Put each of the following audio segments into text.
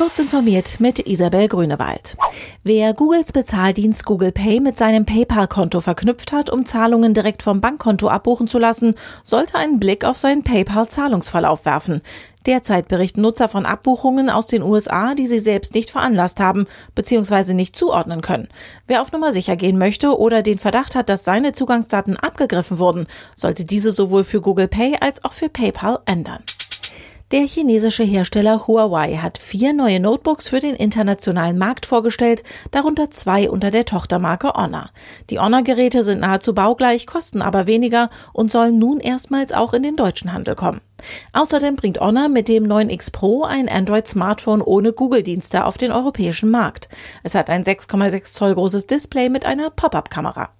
Kurz informiert mit Isabel Grünewald. Wer Googles Bezahldienst Google Pay mit seinem PayPal-Konto verknüpft hat, um Zahlungen direkt vom Bankkonto abbuchen zu lassen, sollte einen Blick auf seinen PayPal-Zahlungsverlauf werfen. Derzeit berichten Nutzer von Abbuchungen aus den USA, die sie selbst nicht veranlasst haben bzw. nicht zuordnen können. Wer auf Nummer sicher gehen möchte oder den Verdacht hat, dass seine Zugangsdaten abgegriffen wurden, sollte diese sowohl für Google Pay als auch für PayPal ändern. Der chinesische Hersteller Huawei hat vier neue Notebooks für den internationalen Markt vorgestellt, darunter zwei unter der Tochtermarke Honor. Die Honor-Geräte sind nahezu baugleich, kosten aber weniger und sollen nun erstmals auch in den deutschen Handel kommen. Außerdem bringt Honor mit dem 9X Pro ein Android-Smartphone ohne Google-Dienste auf den europäischen Markt. Es hat ein 6,6 Zoll großes Display mit einer Pop-up-Kamera.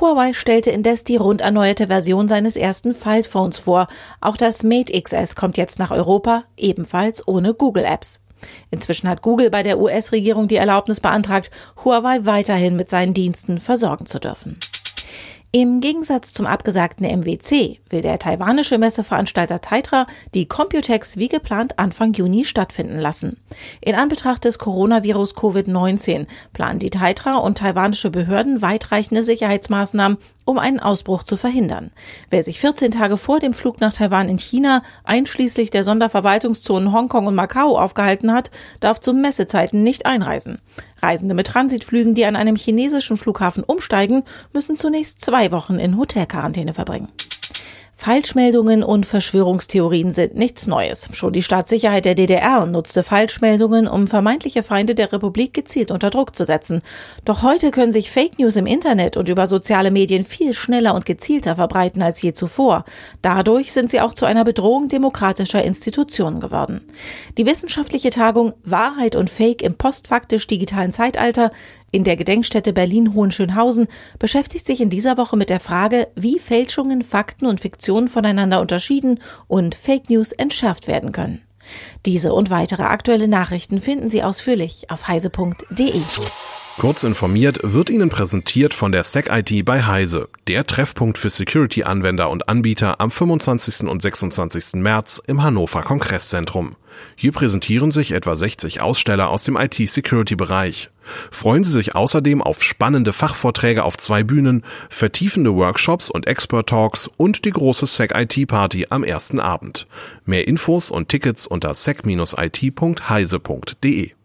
Huawei stellte indes die rund erneuerte Version seines ersten Faltphones vor. Auch das Mate XS kommt jetzt nach Europa, ebenfalls ohne Google Apps. Inzwischen hat Google bei der US-Regierung die Erlaubnis beantragt, Huawei weiterhin mit seinen Diensten versorgen zu dürfen. Im Gegensatz zum abgesagten MWC will der taiwanische Messeveranstalter Taitra die Computex wie geplant Anfang Juni stattfinden lassen. In Anbetracht des Coronavirus Covid-19 planen die Taitra und taiwanische Behörden weitreichende Sicherheitsmaßnahmen, um einen Ausbruch zu verhindern. Wer sich 14 Tage vor dem Flug nach Taiwan in China, einschließlich der Sonderverwaltungszonen Hongkong und Macau aufgehalten hat, darf zu Messezeiten nicht einreisen. Reisende mit Transitflügen, die an einem chinesischen Flughafen umsteigen, müssen zunächst zwei Wochen in Hotelquarantäne verbringen. Falschmeldungen und Verschwörungstheorien sind nichts Neues. Schon die Staatssicherheit der DDR nutzte Falschmeldungen, um vermeintliche Feinde der Republik gezielt unter Druck zu setzen. Doch heute können sich Fake News im Internet und über soziale Medien viel schneller und gezielter verbreiten als je zuvor. Dadurch sind sie auch zu einer Bedrohung demokratischer Institutionen geworden. Die wissenschaftliche Tagung Wahrheit und Fake im postfaktisch digitalen Zeitalter in der Gedenkstätte Berlin-Hohenschönhausen beschäftigt sich in dieser Woche mit der Frage, wie Fälschungen, Fakten und Fiktionen voneinander unterschieden und Fake News entschärft werden können. Diese und weitere aktuelle Nachrichten finden Sie ausführlich auf heise.de. Kurz informiert wird Ihnen präsentiert von der SecIT bei Heise, der Treffpunkt für Security-Anwender und Anbieter am 25. und 26. März im Hannover Kongresszentrum. Hier präsentieren sich etwa 60 Aussteller aus dem IT-Security-Bereich. Freuen Sie sich außerdem auf spannende Fachvorträge auf zwei Bühnen, vertiefende Workshops und Expert-Talks und die große SecIT-Party am ersten Abend. Mehr Infos und Tickets unter sec-it.heise.de.